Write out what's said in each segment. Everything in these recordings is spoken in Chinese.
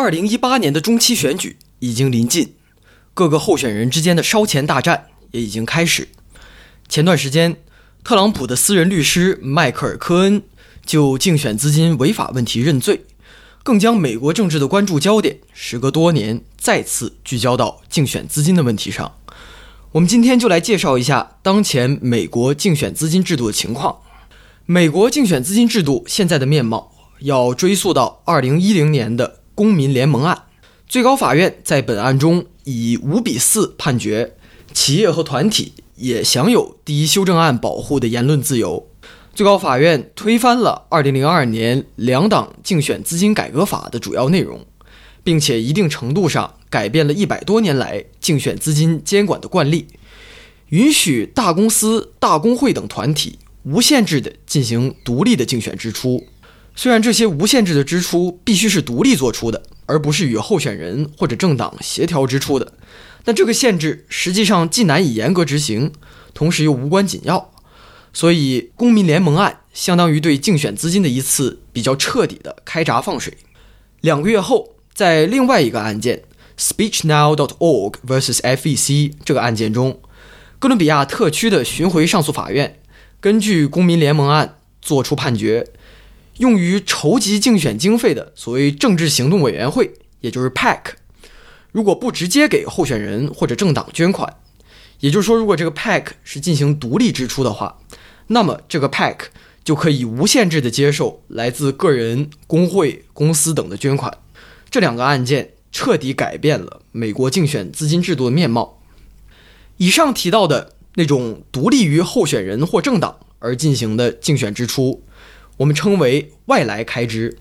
二零一八年的中期选举已经临近，各个候选人之间的烧钱大战也已经开始。前段时间，特朗普的私人律师迈克尔·科恩就竞选资金违法问题认罪，更将美国政治的关注焦点时隔多年再次聚焦到竞选资金的问题上。我们今天就来介绍一下当前美国竞选资金制度的情况。美国竞选资金制度现在的面貌要追溯到二零一零年的。公民联盟案，最高法院在本案中以五比四判决，企业和团体也享有第一修正案保护的言论自由。最高法院推翻了二零零二年两党竞选资金改革法的主要内容，并且一定程度上改变了一百多年来竞选资金监管的惯例，允许大公司、大工会等团体无限制地进行独立的竞选支出。虽然这些无限制的支出必须是独立做出的，而不是与候选人或者政党协调支出的，但这个限制实际上既难以严格执行，同时又无关紧要。所以，公民联盟案相当于对竞选资金的一次比较彻底的开闸放水。两个月后，在另外一个案件 SpeechNow.org vs FEC 这个案件中，哥伦比亚特区的巡回上诉法院根据公民联盟案作出判决。用于筹集竞选经费的所谓政治行动委员会，也就是 PAC，如果不直接给候选人或者政党捐款，也就是说，如果这个 PAC 是进行独立支出的话，那么这个 PAC 就可以无限制的接受来自个人、工会、公司等的捐款。这两个案件彻底改变了美国竞选资金制度的面貌。以上提到的那种独立于候选人或政党而进行的竞选支出。我们称为外来开支。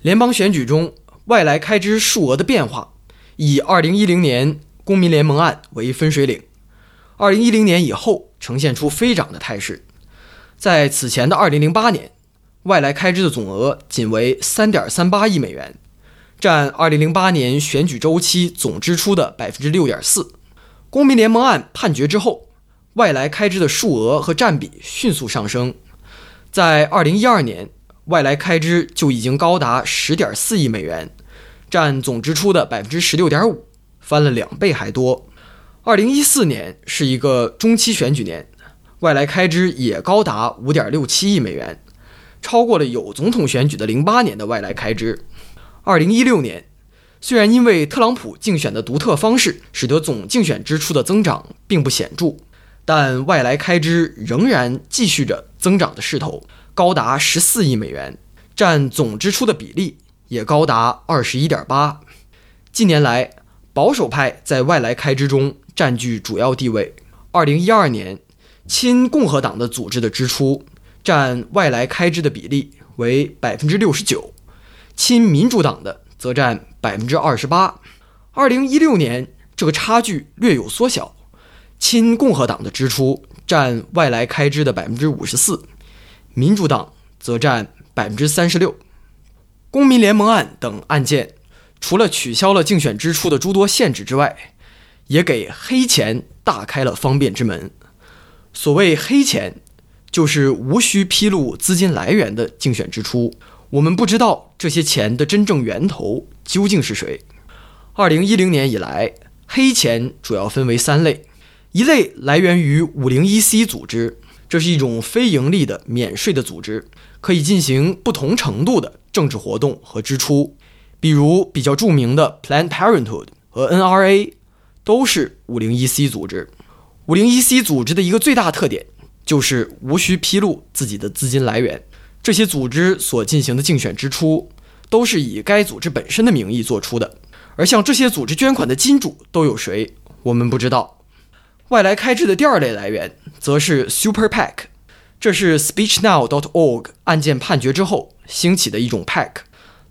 联邦选举中外来开支数额的变化，以2010年公民联盟案为分水岭。2010年以后呈现出飞涨的态势。在此前的2008年，外来开支的总额仅为3.38亿美元，占2008年选举周期总支出的6.4%。公民联盟案判决之后，外来开支的数额和占比迅速上升。在二零一二年，外来开支就已经高达十点四亿美元，占总支出的百分之十六点五，翻了两倍还多。二零一四年是一个中期选举年，外来开支也高达五点六七亿美元，超过了有总统选举的零八年的外来开支。二零一六年，虽然因为特朗普竞选的独特方式，使得总竞选支出的增长并不显著。但外来开支仍然继续着增长的势头，高达十四亿美元，占总支出的比例也高达二十一点八。近年来，保守派在外来开支中占据主要地位。二零一二年，亲共和党的组织的支出占外来开支的比例为百分之六十九，亲民主党的则占百分之二十八。二零一六年，这个差距略有缩小。亲共和党的支出占外来开支的百分之五十四，民主党则占百分之三十六。公民联盟案等案件，除了取消了竞选支出的诸多限制之外，也给黑钱大开了方便之门。所谓黑钱，就是无需披露资金来源的竞选支出。我们不知道这些钱的真正源头究竟是谁。二零一零年以来，黑钱主要分为三类。一类来源于五零一 C 组织，这是一种非盈利的免税的组织，可以进行不同程度的政治活动和支出。比如比较著名的 Planned Parenthood 和 NRA 都是五零一 C 组织。五零一 C 组织的一个最大特点就是无需披露自己的资金来源。这些组织所进行的竞选支出都是以该组织本身的名义做出的，而向这些组织捐款的金主都有谁，我们不知道。外来开支的第二类来源则是 Super PAC，这是 SpeechNow.org 案件判决之后兴起的一种 PAC，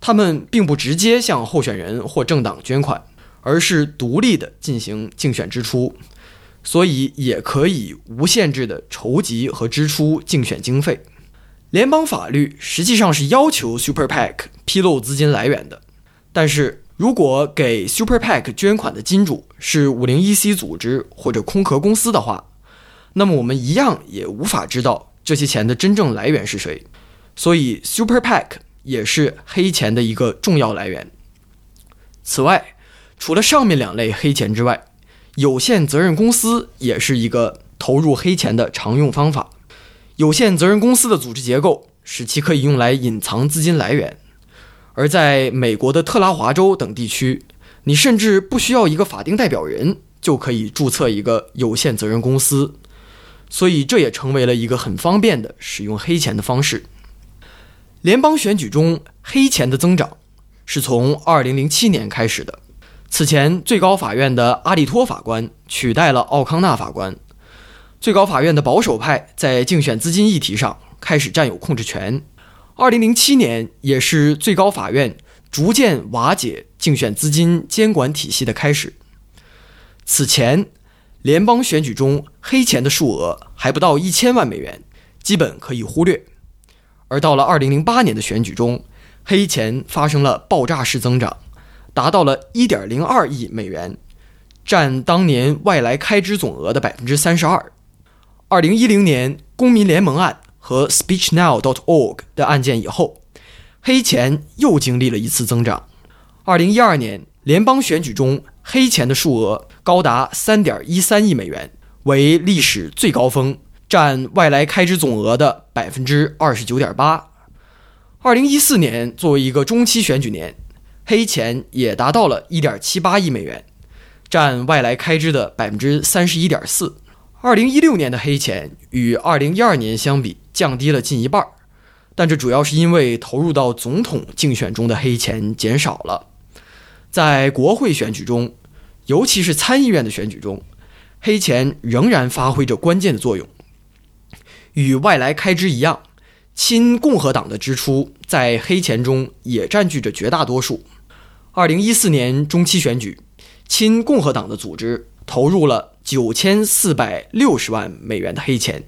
他们并不直接向候选人或政党捐款，而是独立的进行竞选支出，所以也可以无限制的筹集和支出竞选经费。联邦法律实际上是要求 Super PAC 披露资金来源的，但是如果给 Super PAC 捐款的金主是 501c 组织或者空壳公司的话，那么我们一样也无法知道这些钱的真正来源是谁。所以 Super PAC 也是黑钱的一个重要来源。此外，除了上面两类黑钱之外，有限责任公司也是一个投入黑钱的常用方法。有限责任公司的组织结构使其可以用来隐藏资金来源，而在美国的特拉华州等地区，你甚至不需要一个法定代表人就可以注册一个有限责任公司，所以这也成为了一个很方便的使用黑钱的方式。联邦选举中黑钱的增长是从2007年开始的，此前最高法院的阿利托法官取代了奥康纳法官。最高法院的保守派在竞选资金议题上开始占有控制权。二零零七年也是最高法院逐渐瓦解竞选资金监管体系的开始。此前，联邦选举中黑钱的数额还不到一千万美元，基本可以忽略。而到了二零零八年的选举中，黑钱发生了爆炸式增长，达到了一点零二亿美元，占当年外来开支总额的百分之三十二。二零一零年公民联盟案和 SpeechNow.org 的案件以后，黑钱又经历了一次增长。二零一二年联邦选举中黑钱的数额高达三点一三亿美元，为历史最高峰，占外来开支总额的百分之二十九点八。二零一四年作为一个中期选举年，黑钱也达到了一点七八亿美元，占外来开支的百分之三十一点四。二零一六年的黑钱与二零一二年相比降低了近一半，但这主要是因为投入到总统竞选中的黑钱减少了。在国会选举中，尤其是参议院的选举中，黑钱仍然发挥着关键的作用。与外来开支一样，亲共和党的支出在黑钱中也占据着绝大多数。二零一四年中期选举，亲共和党的组织投入了。九千四百六十万美元的黑钱，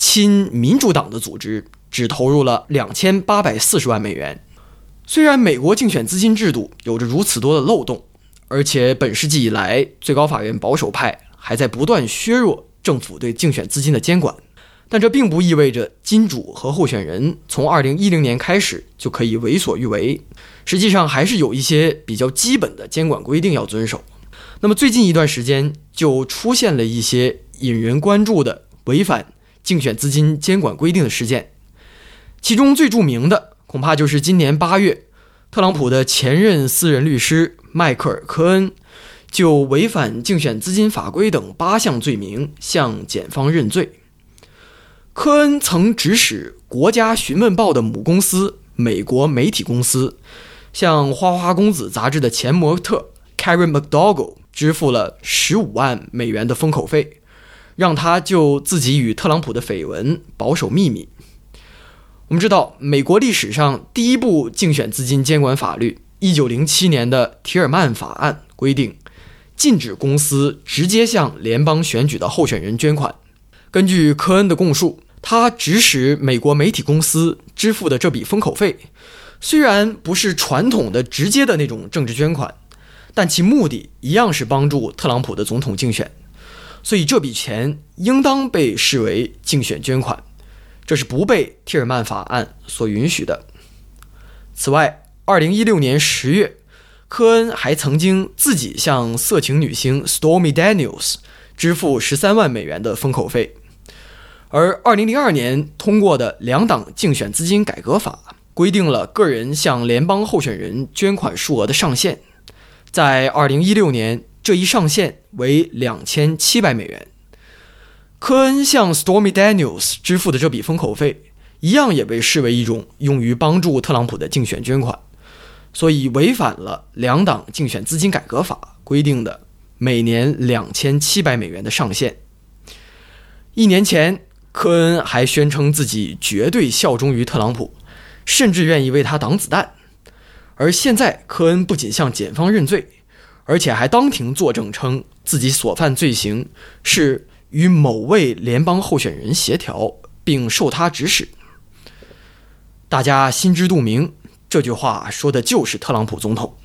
亲民主党的组织只投入了两千八百四十万美元。虽然美国竞选资金制度有着如此多的漏洞，而且本世纪以来最高法院保守派还在不断削弱政府对竞选资金的监管，但这并不意味着金主和候选人从二零一零年开始就可以为所欲为。实际上，还是有一些比较基本的监管规定要遵守。那么最近一段时间就出现了一些引人关注的违反竞选资金监管规定的事件，其中最著名的恐怕就是今年八月，特朗普的前任私人律师迈克尔·科恩就违反竞选资金法规等八项罪名向检方认罪。科恩曾指使《国家询问报》的母公司美国媒体公司向《花花公子》杂志的前模特 Karen McDougal。支付了十五万美元的封口费，让他就自己与特朗普的绯闻保守秘密。我们知道，美国历史上第一部竞选资金监管法律——一九零七年的提尔曼法案规定，禁止公司直接向联邦选举的候选人捐款。根据科恩的供述，他指使美国媒体公司支付的这笔封口费，虽然不是传统的直接的那种政治捐款。但其目的一样是帮助特朗普的总统竞选，所以这笔钱应当被视为竞选捐款，这是不被提尔曼法案所允许的。此外，二零一六年十月，科恩还曾经自己向色情女星 Stormy Daniels 支付十三万美元的封口费，而二零零二年通过的两党竞选资金改革法规定了个人向联邦候选人捐款数额的上限。在二零一六年，这一上限为两千七百美元。科恩向 Stormy Daniels 支付的这笔封口费，一样也被视为一种用于帮助特朗普的竞选捐款，所以违反了两党竞选资金改革法规定的每年两千七百美元的上限。一年前，科恩还宣称自己绝对效忠于特朗普，甚至愿意为他挡子弹。而现在，科恩不仅向检方认罪，而且还当庭作证，称自己所犯罪行是与某位联邦候选人协调，并受他指使。大家心知肚明，这句话说的就是特朗普总统。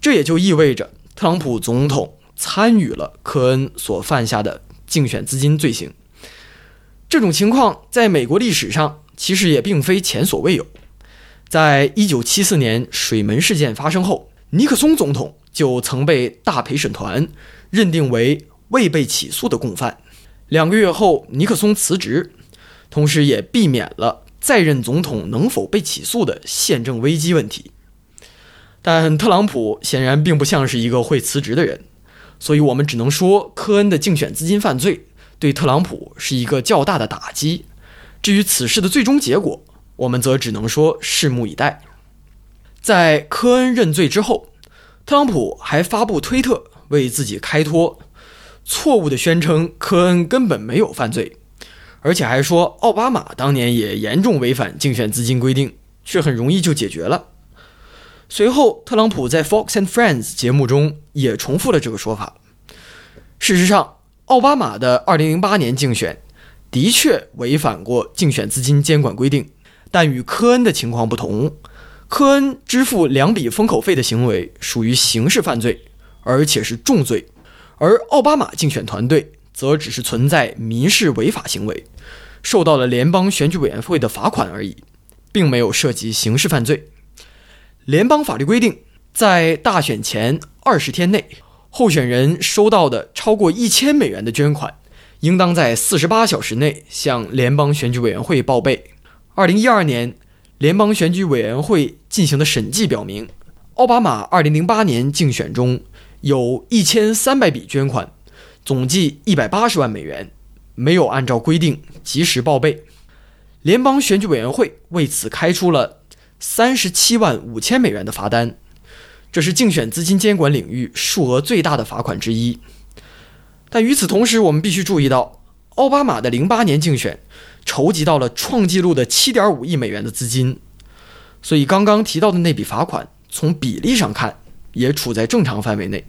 这也就意味着特朗普总统参与了科恩所犯下的竞选资金罪行。这种情况在美国历史上其实也并非前所未有。在一九七四年水门事件发生后，尼克松总统就曾被大陪审团认定为未被起诉的共犯。两个月后，尼克松辞职，同时也避免了在任总统能否被起诉的宪政危机问题。但特朗普显然并不像是一个会辞职的人，所以我们只能说，科恩的竞选资金犯罪对特朗普是一个较大的打击。至于此事的最终结果，我们则只能说拭目以待。在科恩认罪之后，特朗普还发布推特为自己开脱，错误地宣称科恩根本没有犯罪，而且还说奥巴马当年也严重违反竞选资金规定，却很容易就解决了。随后，特朗普在 Fox and Friends 节目中也重复了这个说法。事实上，奥巴马的2008年竞选的确违反过竞选资金监管规定，但与科恩的情况不同，科恩支付两笔封口费的行为属于刑事犯罪，而且是重罪，而奥巴马竞选团队则只是存在民事违法行为，受到了联邦选举委员会的罚款而已，并没有涉及刑事犯罪。联邦法律规定，在大选前二十天内，候选人收到的超过一千美元的捐款，应当在四十八小时内向联邦选举委员会报备。二零一二年，联邦选举委员会进行的审计表明，奥巴马二零零八年竞选中有一千三百笔捐款，总计一百八十万美元，没有按照规定及时报备。联邦选举委员会为此开出了。三十七万五千美元的罚单，这是竞选资金监管领域数额最大的罚款之一。但与此同时，我们必须注意到，奥巴马的零八年竞选筹集到了创纪录的七点五亿美元的资金，所以刚刚提到的那笔罚款，从比例上看也处在正常范围内。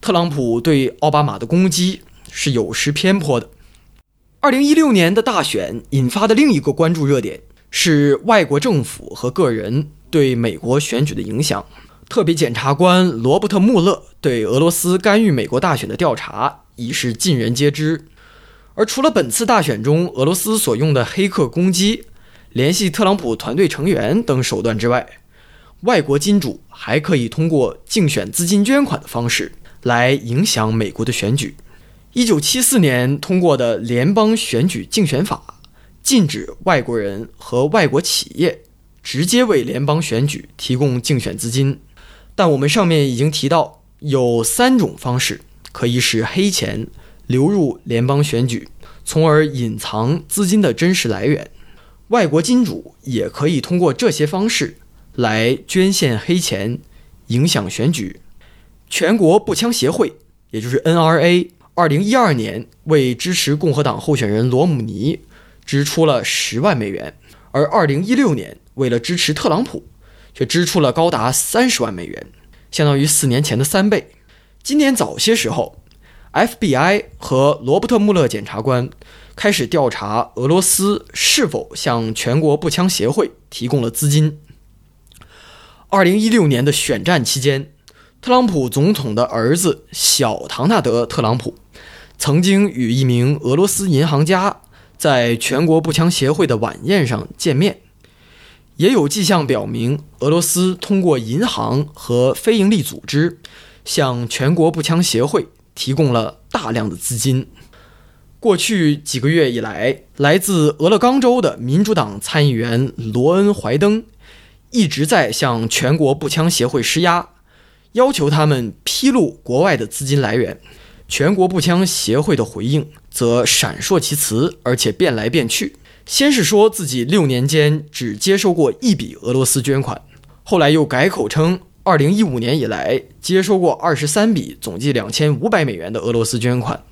特朗普对奥巴马的攻击是有失偏颇的。二零一六年的大选引发的另一个关注热点。是外国政府和个人对美国选举的影响。特别检察官罗伯特·穆勒对俄罗斯干预美国大选的调查已是尽人皆知。而除了本次大选中俄罗斯所用的黑客攻击、联系特朗普团队成员等手段之外，外国金主还可以通过竞选资金捐款的方式来影响美国的选举。一九七四年通过的联邦选举竞选法。禁止外国人和外国企业直接为联邦选举提供竞选资金，但我们上面已经提到，有三种方式可以使黑钱流入联邦选举，从而隐藏资金的真实来源。外国金主也可以通过这些方式来捐献黑钱，影响选举。全国步枪协会，也就是 NRA，二零一二年为支持共和党候选人罗姆尼。支出了十万美元，而二零一六年为了支持特朗普，却支出了高达三十万美元，相当于四年前的三倍。今年早些时候，FBI 和罗伯特·穆勒检察官开始调查俄罗斯是否向全国步枪协会提供了资金。二零一六年的选战期间，特朗普总统的儿子小唐纳德·特朗普曾经与一名俄罗斯银行家。在全国步枪协会的晚宴上见面，也有迹象表明，俄罗斯通过银行和非营利组织向全国步枪协会提供了大量的资金。过去几个月以来，来自俄勒冈州的民主党参议员罗恩·怀登一直在向全国步枪协会施压，要求他们披露国外的资金来源。全国步枪协会的回应则闪烁其词，而且变来变去。先是说自己六年间只接收过一笔俄罗斯捐款，后来又改口称二零一五年以来接收过二十三笔总计两千五百美元的俄罗斯捐款，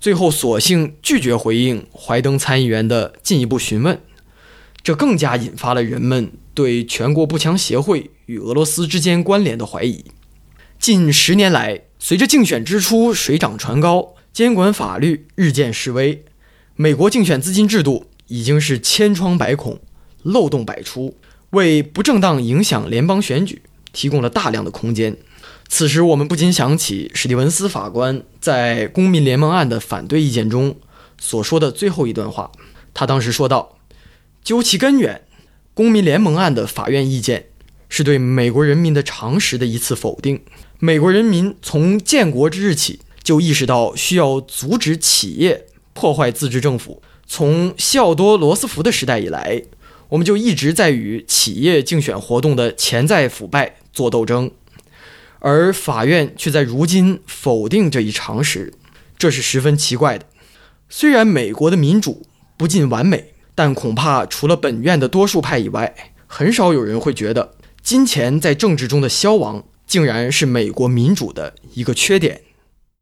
最后索性拒绝回应怀登参议员的进一步询问。这更加引发了人们对全国步枪协会与俄罗斯之间关联的怀疑。近十年来，随着竞选支出水涨船高，监管法律日渐式微，美国竞选资金制度已经是千疮百孔、漏洞百出，为不正当影响联邦选举提供了大量的空间。此时，我们不禁想起史蒂文斯法官在公民联盟案的反对意见中所说的最后一段话。他当时说道：“究其根源，公民联盟案的法院意见是对美国人民的常识的一次否定。美国人民从建国之日起就意识到需要阻止企业破坏自治政府。从西奥多·罗斯福的时代以来，我们就一直在与企业竞选活动的潜在腐败做斗争。”而法院却在如今否定这一常识，这是十分奇怪的。虽然美国的民主不尽完美，但恐怕除了本院的多数派以外，很少有人会觉得金钱在政治中的消亡，竟然是美国民主的一个缺点。